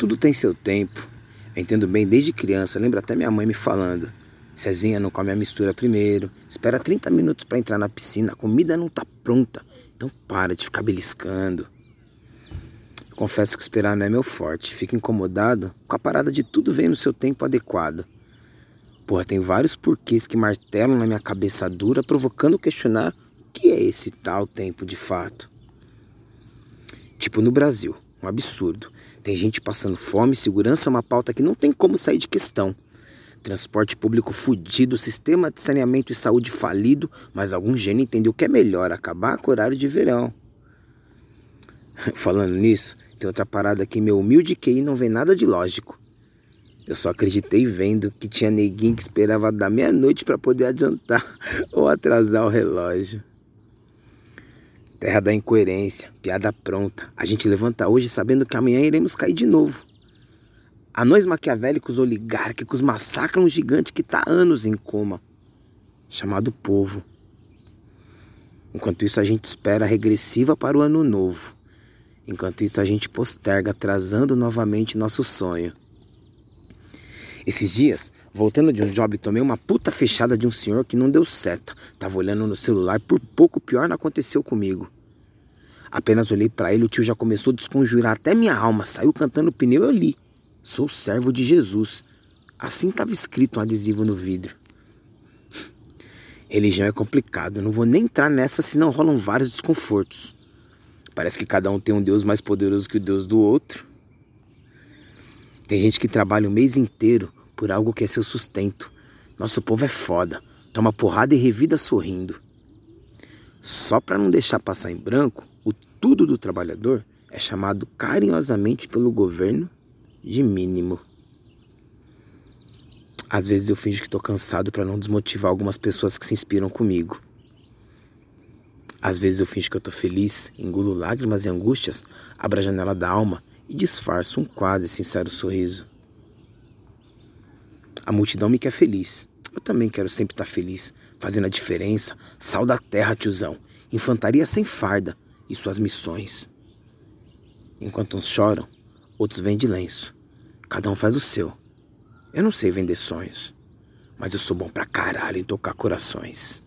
Tudo tem seu tempo. Eu entendo bem desde criança, lembro até minha mãe me falando. Cezinha não come a mistura primeiro, espera 30 minutos para entrar na piscina, a comida não tá pronta. Então para de ficar beliscando. Eu confesso que esperar não é meu forte, fico incomodado com a parada de tudo vem no seu tempo adequado. Porra, tem vários porquês que martelam na minha cabeça dura, provocando questionar o que é esse tal tempo de fato. Tipo no Brasil, um absurdo. Tem gente passando fome, segurança é uma pauta que não tem como sair de questão. Transporte público fudido, sistema de saneamento e saúde falido, mas algum gênio entendeu que é melhor acabar com o horário de verão. Falando nisso, tem outra parada que meu humilde QI não vê nada de lógico. Eu só acreditei vendo que tinha neguinho que esperava da meia-noite para poder adiantar ou atrasar o relógio. Terra da incoerência, piada pronta. A gente levanta hoje sabendo que amanhã iremos cair de novo. Anões maquiavélicos oligárquicos massacram um gigante que está anos em coma, chamado povo. Enquanto isso, a gente espera a regressiva para o ano novo. Enquanto isso, a gente posterga, atrasando novamente nosso sonho. Esses dias, voltando de um job, tomei uma puta fechada de um senhor que não deu seta. Tava olhando no celular, por pouco pior não aconteceu comigo. Apenas olhei para ele, o tio já começou a desconjurar até minha alma, saiu cantando pneu eu li. Sou servo de Jesus. Assim estava escrito um adesivo no vidro. Religião é complicado, não vou nem entrar nessa senão rolam vários desconfortos. Parece que cada um tem um Deus mais poderoso que o Deus do outro. Tem gente que trabalha o mês inteiro por algo que é seu sustento. Nosso povo é foda, toma porrada e revida sorrindo. Só para não deixar passar em branco, o tudo do trabalhador é chamado carinhosamente pelo governo de mínimo. Às vezes eu finjo que estou cansado para não desmotivar algumas pessoas que se inspiram comigo. Às vezes eu finjo que estou feliz, engulo lágrimas e angústias, abro a janela da alma e disfarço um quase sincero sorriso. A multidão me quer feliz. Eu também quero sempre estar feliz, fazendo a diferença. Sal da terra, tiozão. Infantaria sem farda e suas missões. Enquanto uns choram, outros vêm de lenço. Cada um faz o seu. Eu não sei vender sonhos, mas eu sou bom pra caralho em tocar corações.